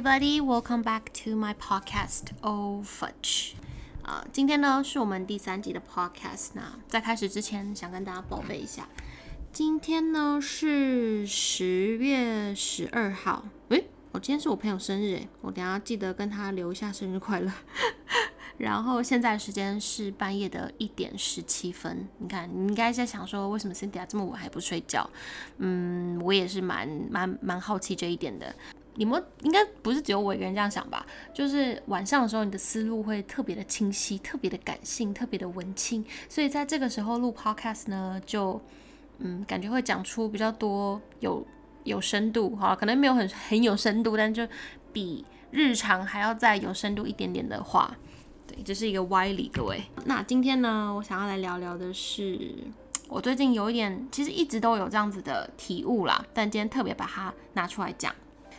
everybody, welcome back to my podcast. O fudge. 呃，今天呢是我们第三集的 podcast。那在开始之前，想跟大家报备一下，今天呢是十月十二号。诶，我今天是我朋友生日，诶，我等下记得跟他留一下生日快乐。然后现在时间是半夜的一点十七分。你看，你应该在想说，为什么 Cynthia 这么晚还不睡觉？嗯，我也是蛮蛮蛮好奇这一点的。你们应该不是只有我一个人这样想吧？就是晚上的时候，你的思路会特别的清晰，特别的感性，特别的文青。所以在这个时候录 podcast 呢，就嗯，感觉会讲出比较多有有深度，好，可能没有很很有深度，但就比日常还要再有深度一点点的话。对，这是一个歪理，各位。那今天呢，我想要来聊聊的是，我最近有一点，其实一直都有这样子的体悟啦，但今天特别把它拿出来讲。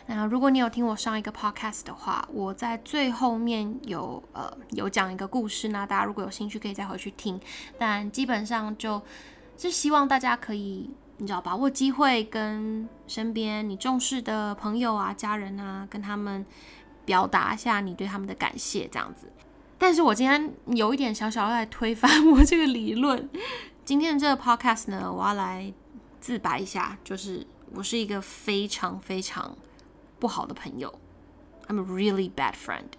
那如果你有听我上一个 podcast 的话，我在最后面有呃有讲一个故事，那大家如果有兴趣可以再回去听。但基本上就是希望大家可以，你知道，把握机会跟身边你重视的朋友啊、家人啊，跟他们表达一下你对他们的感谢，这样子。但是我今天有一点小小要来推翻我这个理论。今天的这个 podcast 呢，我要来自白一下，就是我是一个非常非常不好的朋友。I'm a really bad friend。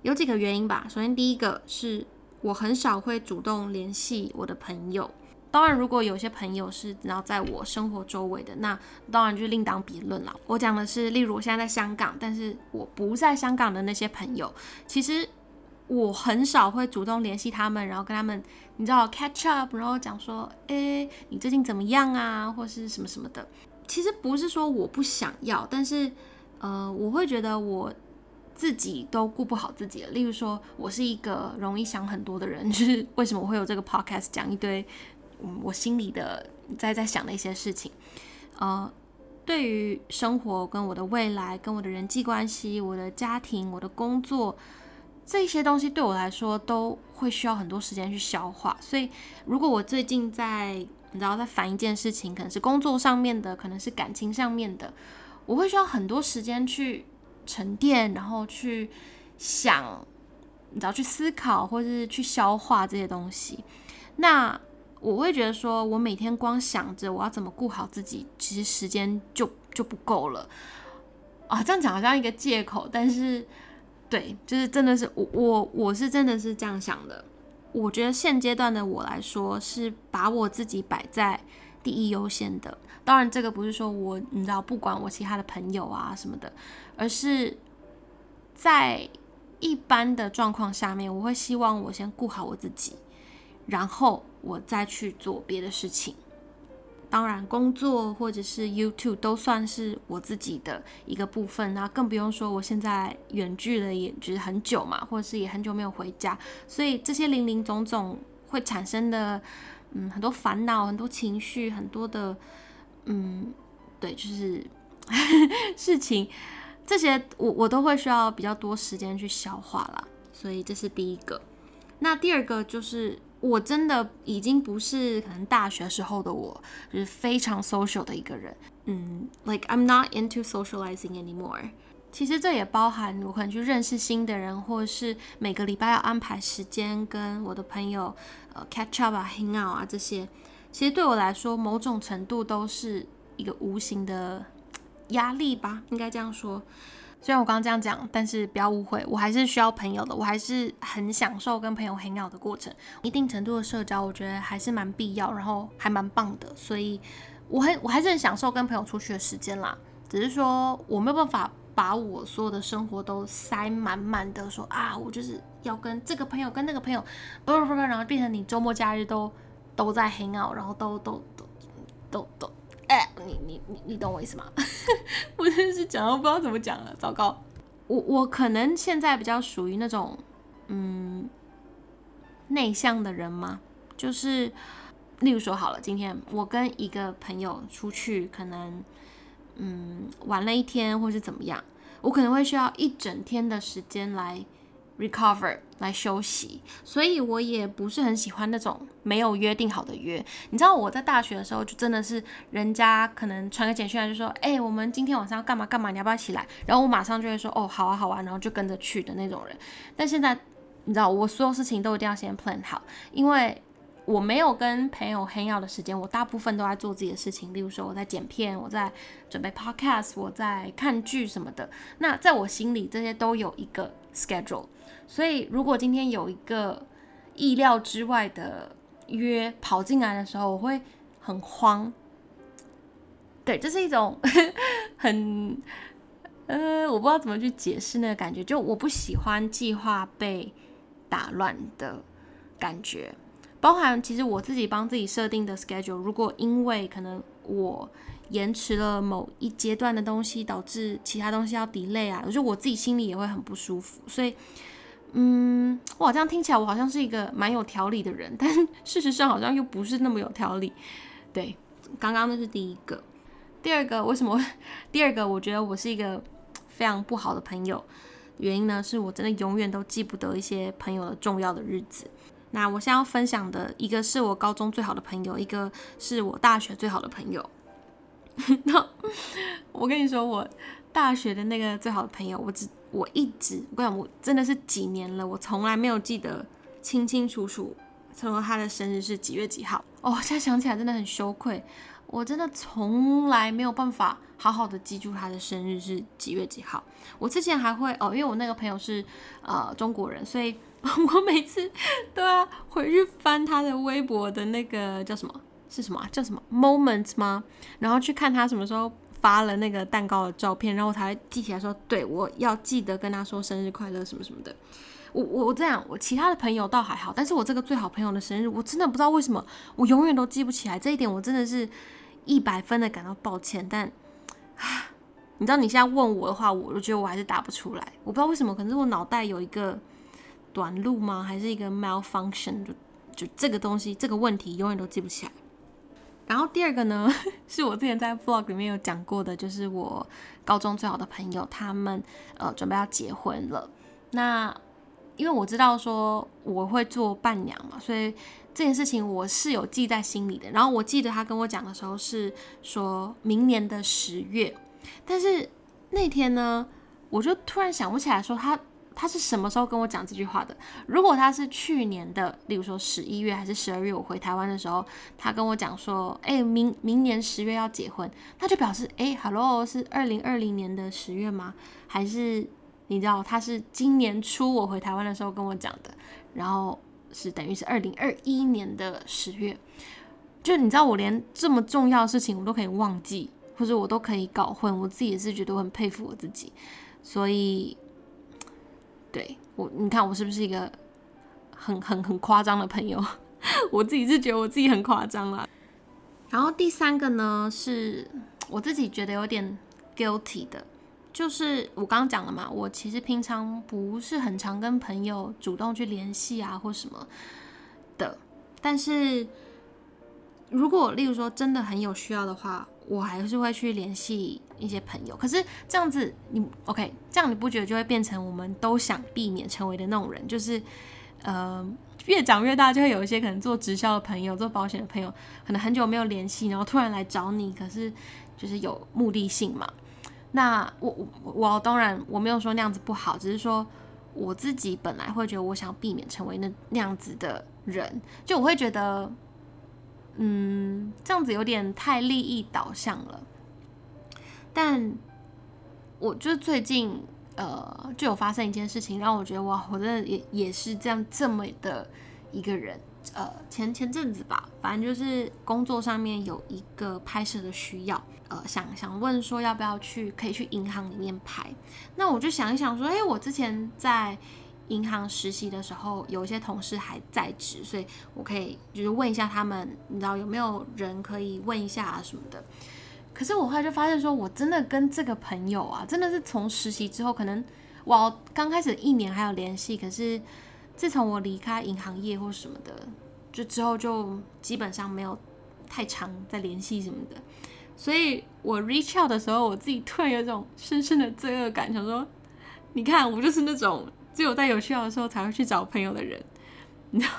有几个原因吧。首先，第一个是我很少会主动联系我的朋友。当然，如果有些朋友是然后在我生活周围的，那当然就另当别论了。我讲的是，例如我现在在香港，但是我不在香港的那些朋友，其实我很少会主动联系他们，然后跟他们，你知道 catch up，然后讲说，哎，你最近怎么样啊，或是什么什么的。其实不是说我不想要，但是呃，我会觉得我自己都顾不好自己了。例如说，我是一个容易想很多的人，就是为什么我会有这个 podcast 讲一堆。嗯，我心里的在在想的一些事情，呃，对于生活跟我的未来，跟我的人际关系、我的家庭、我的工作这些东西，对我来说都会需要很多时间去消化。所以，如果我最近在你知道在烦一件事情，可能是工作上面的，可能是感情上面的，我会需要很多时间去沉淀，然后去想，你知道去思考，或是去消化这些东西。那我会觉得说，我每天光想着我要怎么顾好自己，其实时间就就不够了啊。这样讲好像一个借口，但是对，就是真的是我我我是真的是这样想的。我觉得现阶段的我来说，是把我自己摆在第一优先的。当然，这个不是说我你知道不管我其他的朋友啊什么的，而是在一般的状况下面，我会希望我先顾好我自己。然后我再去做别的事情，当然工作或者是 YouTube 都算是我自己的一个部分。那更不用说我现在远距了，也就是很久嘛，或者是也很久没有回家，所以这些零零总总会产生的，嗯，很多烦恼、很多情绪、很多的，嗯，对，就是 事情，这些我我都会需要比较多时间去消化啦。所以这是第一个。那第二个就是。我真的已经不是可能大学时候的我，就是非常 social 的一个人。嗯，like I'm not into socializing anymore。其实这也包含我可能去认识新的人，或者是每个礼拜要安排时间跟我的朋友呃 catch up 啊、hang out 啊这些。其实对我来说，某种程度都是一个无形的压力吧，应该这样说。虽然我刚刚这样讲，但是不要误会，我还是需要朋友的，我还是很享受跟朋友 hang out 的过程。一定程度的社交，我觉得还是蛮必要，然后还蛮棒的。所以，我很我还是很享受跟朋友出去的时间啦。只是说，我没有办法把我所有的生活都塞满满的，说啊，我就是要跟这个朋友跟那个朋友，不不不，然后变成你周末假日都都在 hang out，然后都都都都都。哎，你你你你懂我意思吗？我真是讲到不知道怎么讲了，糟糕。我我可能现在比较属于那种嗯内向的人嘛？就是例如说好了，今天我跟一个朋友出去，可能嗯玩了一天，或是怎么样，我可能会需要一整天的时间来 recover 来休息，所以我也不是很喜欢那种没有约定好的约。你知道我在大学的时候，就真的是人家可能传个简讯来就说，哎，我们今天晚上要干嘛干嘛，你要不要起来？然后我马上就会说，哦，好啊好啊，然后就跟着去的那种人。但现在你知道，我所有事情都一定要先 plan 好，因为我没有跟朋友 hang out 的时间，我大部分都在做自己的事情，例如说我在剪片，我在准备 podcast，我在看剧什么的。那在我心里，这些都有一个 schedule。所以，如果今天有一个意料之外的约跑进来的时候，我会很慌。对，这是一种 很呃，我不知道怎么去解释那个感觉，就我不喜欢计划被打乱的感觉。包含其实我自己帮自己设定的 schedule，如果因为可能我延迟了某一阶段的东西，导致其他东西要 delay 啊，我就我自己心里也会很不舒服，所以。嗯，哇，这样听起来我好像是一个蛮有条理的人，但事实上好像又不是那么有条理。对，刚刚那是第一个，第二个为什么？第二个我觉得我是一个非常不好的朋友，原因呢是我真的永远都记不得一些朋友的重要的日子。那我现在要分享的一个是我高中最好的朋友，一个是我大学最好的朋友。那我跟你说，我大学的那个最好的朋友，我只。我一直，我跟你讲，我真的是几年了，我从来没有记得清清楚楚，说他的生日是几月几号。哦，现在想起来真的很羞愧，我真的从来没有办法好好的记住他的生日是几月几号。我之前还会哦，因为我那个朋友是呃中国人，所以 我每次都要回去翻他的微博的那个叫什么是什么叫什么 moment 吗？然后去看他什么时候。发了那个蛋糕的照片，然后我才记起来说，对我要记得跟他说生日快乐什么什么的。我我我这样，我其他的朋友倒还好，但是我这个最好朋友的生日，我真的不知道为什么，我永远都记不起来。这一点我真的是一百分的感到抱歉。但，你知道你现在问我的话，我就觉得我还是答不出来。我不知道为什么，可能是我脑袋有一个短路吗？还是一个 malfunction？就就这个东西，这个问题永远都记不起来。然后第二个呢，是我之前在 vlog 里面有讲过的，就是我高中最好的朋友，他们呃准备要结婚了。那因为我知道说我会做伴娘嘛，所以这件事情我是有记在心里的。然后我记得他跟我讲的时候是说明年的十月，但是那天呢，我就突然想不起来说他。他是什么时候跟我讲这句话的？如果他是去年的，例如说十一月还是十二月，我回台湾的时候，他跟我讲说，哎，明明年十月要结婚，他就表示，哎，Hello，是二零二零年的十月吗？还是你知道他是今年初我回台湾的时候跟我讲的，然后是等于是二零二一年的十月，就你知道我连这么重要的事情我都可以忘记，或者我都可以搞混，我自己也是觉得我很佩服我自己，所以。对我，你看我是不是一个很很很夸张的朋友？我自己是觉得我自己很夸张啦。然后第三个呢，是我自己觉得有点 guilty 的，就是我刚刚讲了嘛，我其实平常不是很常跟朋友主动去联系啊，或什么的。但是如果例如说真的很有需要的话，我还是会去联系一些朋友，可是这样子你 OK，这样你不觉得就会变成我们都想避免成为的那种人？就是，呃，越长越大，就会有一些可能做直销的朋友、做保险的朋友，可能很久没有联系，然后突然来找你，可是就是有目的性嘛。那我我我当然我没有说那样子不好，只是说我自己本来会觉得我想避免成为那那样子的人，就我会觉得。嗯，这样子有点太利益导向了。但我就最近呃就有发生一件事情，让我觉得哇，我真的也也是这样这么的一个人。呃，前前阵子吧，反正就是工作上面有一个拍摄的需要，呃，想想问说要不要去，可以去银行里面拍。那我就想一想说，哎，我之前在。银行实习的时候，有一些同事还在职，所以我可以就是问一下他们，你知道有没有人可以问一下啊什么的。可是我后来就发现，说我真的跟这个朋友啊，真的是从实习之后，可能我刚开始一年还有联系，可是自从我离开银行业或什么的，就之后就基本上没有太长在联系什么的。所以我 reach out 的时候，我自己突然有种深深的罪恶感，想说，你看我就是那种。只有在有需要的时候才会去找朋友的人。你知道？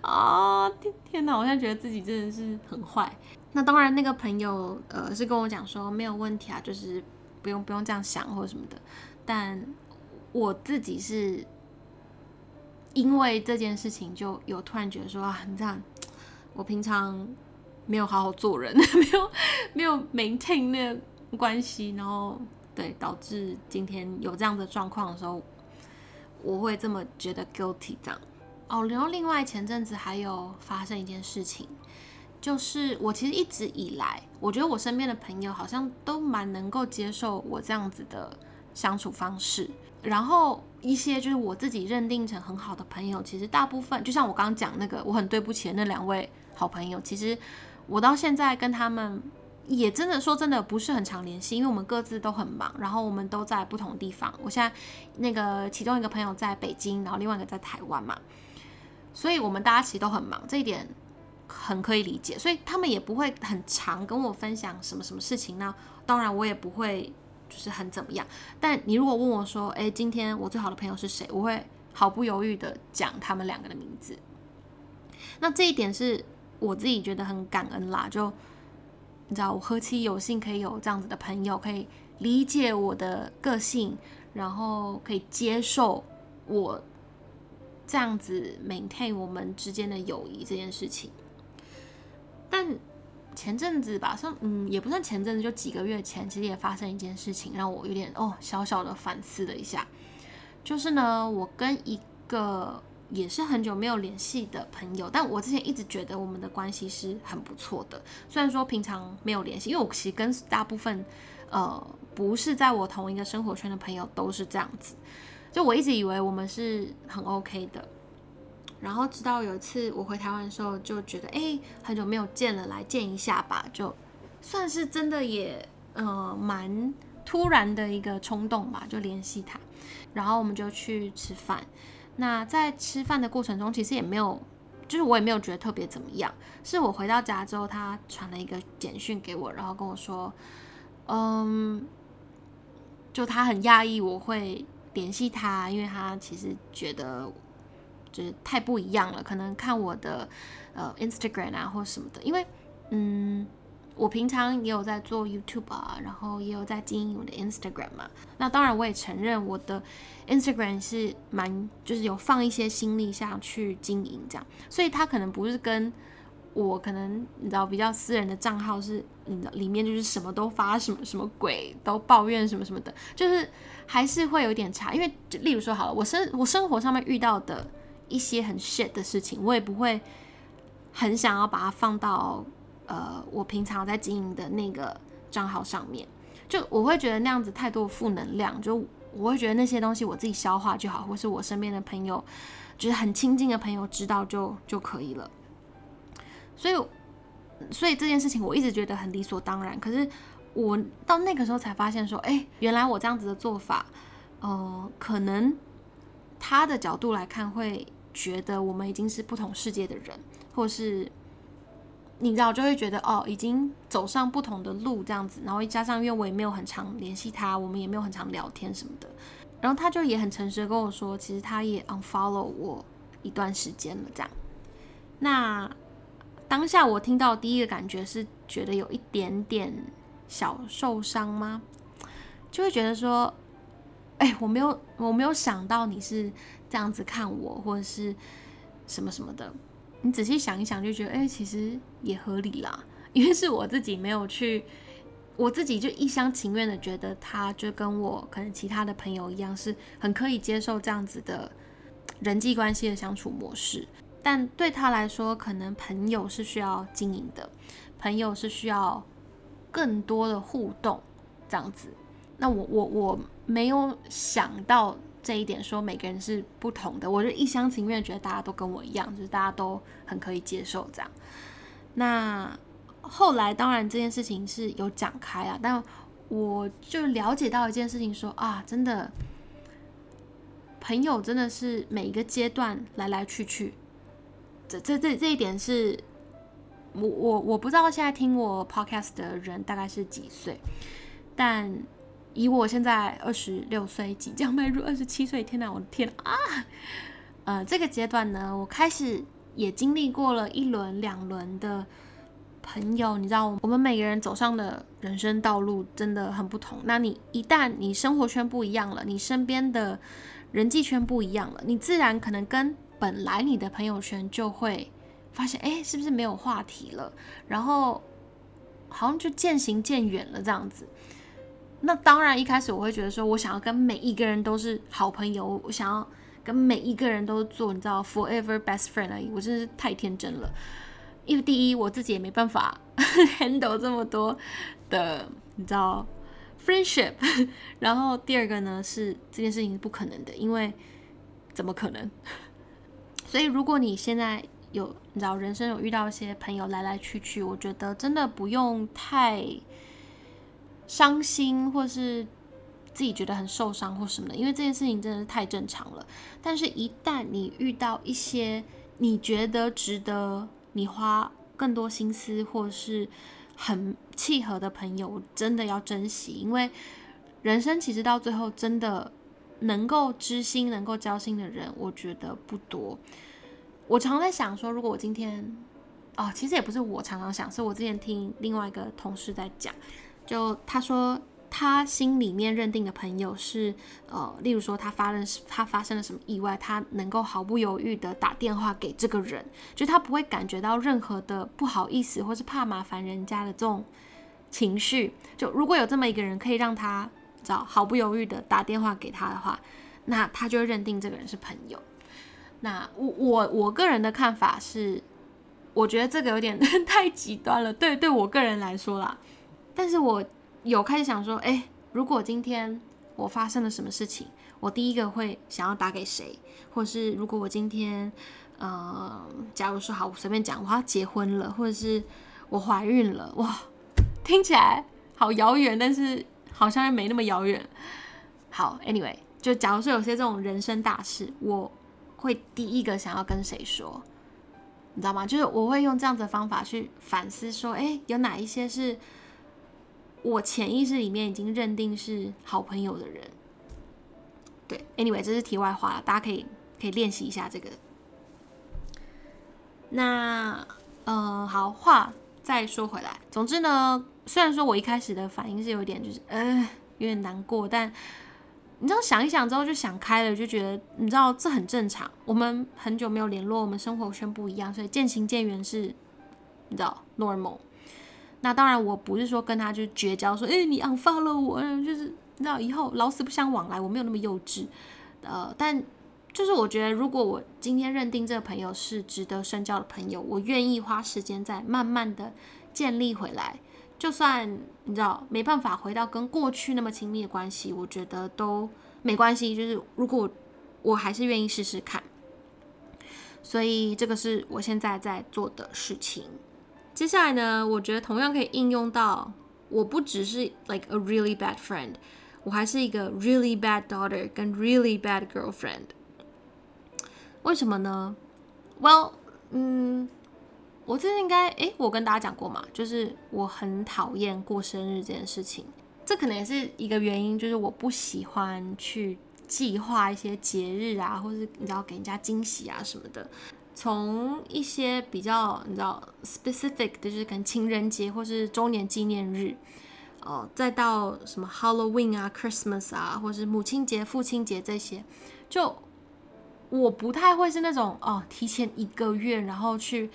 啊，天天哪！我现在觉得自己真的是很坏。那当然，那个朋友呃是跟我讲说没有问题啊，就是不用不用这样想或者什么的。但我自己是因为这件事情就有突然觉得说啊，你这样，我平常没有好好做人，没有没有 maintain 那个关系，然后对导致今天有这样的状况的时候，我会这么觉得 guilty 这样。哦，然后另外前阵子还有发生一件事情，就是我其实一直以来，我觉得我身边的朋友好像都蛮能够接受我这样子的相处方式。然后一些就是我自己认定成很好的朋友，其实大部分就像我刚刚讲那个，我很对不起的那两位好朋友，其实我到现在跟他们也真的说真的不是很常联系，因为我们各自都很忙，然后我们都在不同地方。我现在那个其中一个朋友在北京，然后另外一个在台湾嘛。所以，我们大家其实都很忙，这一点很可以理解。所以，他们也不会很常跟我分享什么什么事情那？当然，我也不会就是很怎么样。但你如果问我说，哎，今天我最好的朋友是谁？我会毫不犹豫的讲他们两个的名字。那这一点是我自己觉得很感恩啦。就你知道，我何其有幸可以有这样子的朋友，可以理解我的个性，然后可以接受我。这样子 maintain 我们之间的友谊这件事情，但前阵子吧，算嗯，也不算前阵子，就几个月前，其实也发生一件事情，让我有点哦小小的反思了一下。就是呢，我跟一个也是很久没有联系的朋友，但我之前一直觉得我们的关系是很不错的。虽然说平常没有联系，因为我其实跟大部分呃不是在我同一个生活圈的朋友都是这样子。就我一直以为我们是很 OK 的，然后直到有一次我回台湾的时候，就觉得哎，很久没有见了，来见一下吧，就算是真的也呃蛮突然的一个冲动吧，就联系他，然后我们就去吃饭。那在吃饭的过程中，其实也没有，就是我也没有觉得特别怎么样。是我回到家之后，他传了一个简讯给我，然后跟我说，嗯，就他很讶异我会。联系他，因为他其实觉得就是太不一样了，可能看我的呃 Instagram 啊或什么的，因为嗯，我平常也有在做 YouTube 啊，然后也有在经营我的 Instagram 嘛。那当然我也承认我的 Instagram 是蛮就是有放一些心力下去经营这样，所以他可能不是跟。我可能你知道比较私人的账号是，嗯，里面就是什么都发什么什么鬼，都抱怨什么什么的，就是还是会有点差。因为例如说好了，我生我生活上面遇到的一些很 shit 的事情，我也不会很想要把它放到呃我平常在经营的那个账号上面。就我会觉得那样子太多负能量，就我会觉得那些东西我自己消化就好，或是我身边的朋友，就是很亲近的朋友知道就就可以了。所以，所以这件事情我一直觉得很理所当然。可是我到那个时候才发现，说，哎，原来我这样子的做法，呃，可能他的角度来看会觉得我们已经是不同世界的人，或是你知道，就会觉得哦，已经走上不同的路这样子。然后加上，因为我也没有很常联系他，我们也没有很常聊天什么的。然后他就也很诚实的跟我说，其实他也 unfollow 我一段时间了，这样。那。当下我听到第一个感觉是觉得有一点点小受伤吗？就会觉得说，哎，我没有我没有想到你是这样子看我，或者是什么什么的。你仔细想一想，就觉得哎，其实也合理啦，因为是我自己没有去，我自己就一厢情愿的觉得他就跟我可能其他的朋友一样，是很可以接受这样子的人际关系的相处模式。但对他来说，可能朋友是需要经营的，朋友是需要更多的互动，这样子。那我我我没有想到这一点，说每个人是不同的，我就一厢情愿觉得大家都跟我一样，就是大家都很可以接受这样。那后来当然这件事情是有讲开啊，但我就了解到一件事情，说啊，真的朋友真的是每一个阶段来来去去。这这这这一点是，我我我不知道现在听我 podcast 的人大概是几岁，但以我现在二十六岁，即将迈入二十七岁，天哪，我的天啊！呃，这个阶段呢，我开始也经历过了一轮、两轮的朋友，你知道，我们每个人走上的人生道路真的很不同。那你一旦你生活圈不一样了，你身边的人际圈不一样了，你自然可能跟本来你的朋友圈就会发现，哎，是不是没有话题了？然后好像就渐行渐远了这样子。那当然，一开始我会觉得说，我想要跟每一个人都是好朋友，我想要跟每一个人都做，你知道，forever best friend 而已。我真是太天真了，因为第一，我自己也没办法 handle 这么多的，你知道，friendship。然后第二个呢，是这件事情是不可能的，因为怎么可能？所以如果你现在有，你知道，人生有遇到一些朋友来来去去，我觉得真的不用太。伤心，或是自己觉得很受伤或什么的，因为这件事情真的是太正常了。但是，一旦你遇到一些你觉得值得你花更多心思，或是很契合的朋友，真的要珍惜，因为人生其实到最后，真的能够知心、能够交心的人，我觉得不多。我常在想说，如果我今天，哦，其实也不是我常常想，是我之前听另外一个同事在讲。就他说，他心里面认定的朋友是，呃，例如说他发生他发生了什么意外，他能够毫不犹豫的打电话给这个人，就他不会感觉到任何的不好意思或是怕麻烦人家的这种情绪。就如果有这么一个人可以让他找毫不犹豫的打电话给他的话，那他就认定这个人是朋友。那我我我个人的看法是，我觉得这个有点 太极端了。对，对我个人来说啦。但是我有开始想说，哎，如果今天我发生了什么事情，我第一个会想要打给谁？或者是如果我今天，呃，假如说好，我随便讲，我要结婚了，或者是我怀孕了，哇，听起来好遥远，但是好像又没那么遥远。好，anyway，就假如说有些这种人生大事，我会第一个想要跟谁说？你知道吗？就是我会用这样子的方法去反思，说，哎，有哪一些是。我潜意识里面已经认定是好朋友的人，对，anyway，这是题外话了，大家可以可以练习一下这个。那，呃，好话再说回来，总之呢，虽然说我一开始的反应是有点就是，呃，有点难过，但你知道想一想之后就想开了，就觉得你知道这很正常。我们很久没有联络，我们生活圈不一样，所以渐行渐远是，你知道，normal。那当然，我不是说跟他就绝交，说哎，你 unfollow 我，就是那以后老死不相往来，我没有那么幼稚，呃，但就是我觉得，如果我今天认定这个朋友是值得深交的朋友，我愿意花时间再慢慢的建立回来，就算你知道没办法回到跟过去那么亲密的关系，我觉得都没关系，就是如果我还是愿意试试看，所以这个是我现在在做的事情。接下来呢，我觉得同样可以应用到，我不只是 like a really bad friend，我还是一个 really bad daughter 跟 really bad girlfriend。为什么呢？Well，嗯，我最近应该，诶，我跟大家讲过嘛，就是我很讨厌过生日这件事情，这可能也是一个原因，就是我不喜欢去计划一些节日啊，或是你知道给人家惊喜啊什么的。从一些比较你知道 specific 的，就是可能情人节或是周年纪念日，哦，再到什么 Halloween 啊、Christmas 啊，或是母亲节、父亲节这些，就我不太会是那种哦，提前一个月然后去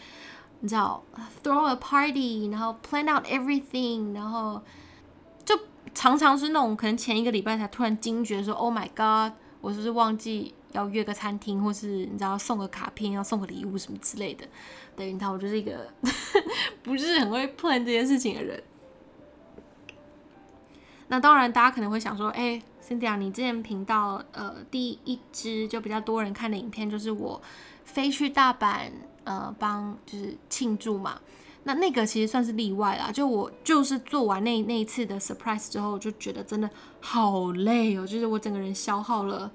你知道 throw a party，然后 plan out everything，然后就常常是那种可能前一个礼拜才突然惊觉说 Oh my God，我是不是忘记？要约个餐厅，或是你知道送个卡片，要送个礼物什么之类的。对，你看，我就是一个 不是很会 plan 这件事情的人。那当然，大家可能会想说，哎，Cynthia，你之前频道呃第一支就比较多人看的影片，就是我飞去大阪呃帮就是庆祝嘛。那那个其实算是例外啦，就我就是做完那那一次的 surprise 之后，就觉得真的好累哦，就是我整个人消耗了。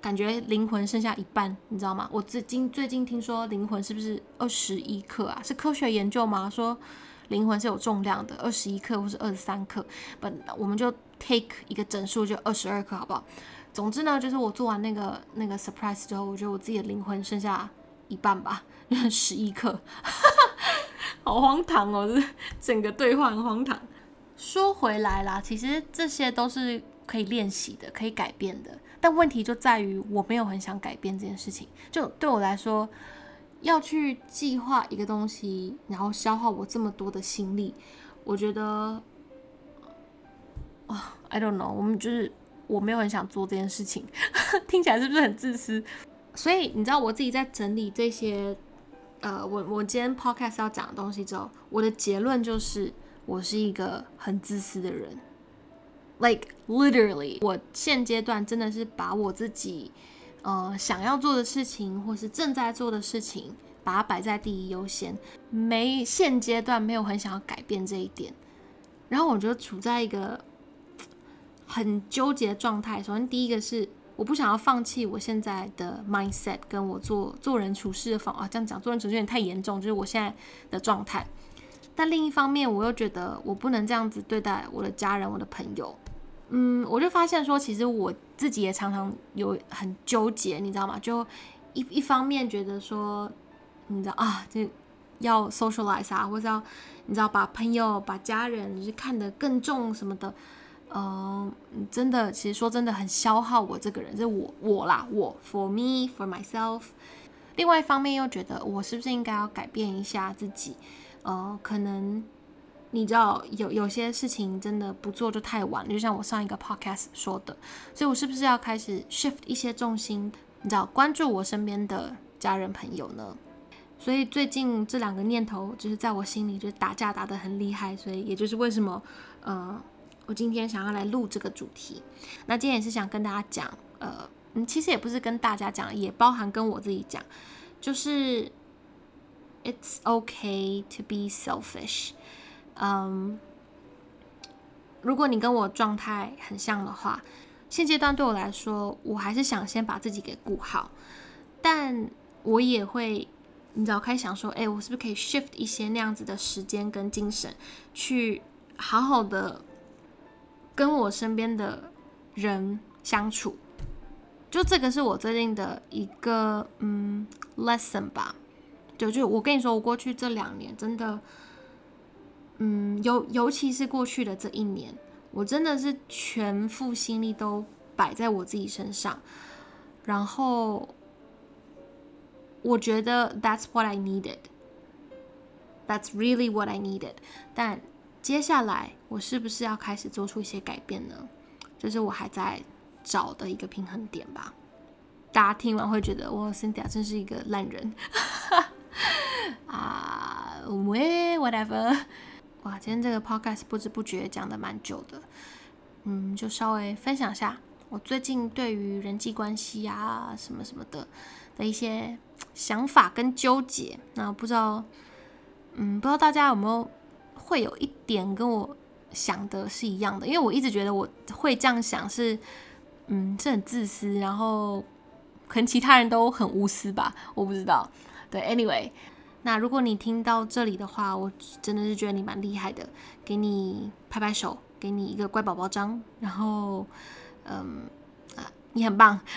感觉灵魂剩下一半，你知道吗？我最近最近听说灵魂是不是二十一克啊？是科学研究吗？说灵魂是有重量的，二十一克或是二十三克。本我们就 take 一个整数就二十二克，好不好？总之呢，就是我做完那个那个 surprise 之后，我觉得我自己的灵魂剩下一半吧，十一克，好荒唐哦！这整个兑换荒唐。说回来啦，其实这些都是可以练习的，可以改变的。但问题就在于我没有很想改变这件事情。就对我来说，要去计划一个东西，然后消耗我这么多的心力，我觉得，啊，I don't know，我们就是我没有很想做这件事情，听起来是不是很自私？所以你知道我自己在整理这些，呃，我我今天 podcast 要讲的东西之后，我的结论就是。我是一个很自私的人，like literally，我现阶段真的是把我自己呃想要做的事情，或是正在做的事情，把它摆在第一优先，没现阶段没有很想要改变这一点，然后我觉得处在一个很纠结的状态。首先第一个是我不想要放弃我现在的 mindset，跟我做做人处事的方啊，这样讲做人处事有点太严重，就是我现在的状态。但另一方面，我又觉得我不能这样子对待我的家人、我的朋友。嗯，我就发现说，其实我自己也常常有很纠结，你知道吗？就一一方面觉得说，你知道啊，就要 socialize 啊，或者要你知道把朋友、把家人就是看得更重什么的。嗯，真的，其实说真的很消耗我这个人，是我我啦，我 for me for myself。另外一方面又觉得，我是不是应该要改变一下自己？呃，可能你知道有有些事情真的不做就太晚了，就像我上一个 podcast 说的，所以我是不是要开始 shift 一些重心，你知道关注我身边的家人朋友呢？所以最近这两个念头就是在我心里就是打架打得很厉害，所以也就是为什么呃我今天想要来录这个主题。那今天也是想跟大家讲，呃，嗯，其实也不是跟大家讲，也包含跟我自己讲，就是。It's okay to be selfish。嗯，如果你跟我状态很像的话，现阶段对我来说，我还是想先把自己给顾好。但我也会，你知道，开始想说，哎，我是不是可以 shift 一些那样子的时间跟精神，去好好的跟我身边的人相处？就这个是我最近的一个嗯 lesson 吧。就就我跟你说，我过去这两年真的，嗯，尤尤其是过去的这一年，我真的是全副心力都摆在我自己身上，然后我觉得 that's what I needed，that's really what I needed。但接下来我是不是要开始做出一些改变呢？这是我还在找的一个平衡点吧。大家听完会觉得，哇，Cynthia 真是一个烂人。啊，喂，whatever，哇，今天这个 podcast 不知不觉讲的蛮久的，嗯，就稍微分享下我最近对于人际关系啊什么什么的的一些想法跟纠结。那不知道，嗯，不知道大家有没有会有一点跟我想的是一样的？因为我一直觉得我会这样想是，嗯，是很自私，然后可能其他人都很无私吧，我不知道。对，Anyway，那如果你听到这里的话，我真的是觉得你蛮厉害的，给你拍拍手，给你一个乖宝宝章，然后，嗯，啊，你很棒。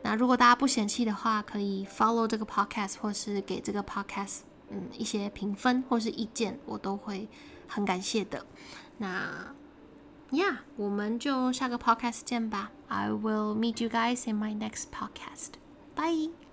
那如果大家不嫌弃的话，可以 follow 这个 podcast，或是给这个 podcast 嗯一些评分或是意见，我都会很感谢的。那，Yeah，我们就下个 podcast 见吧。I will meet you guys in my next podcast. Bye.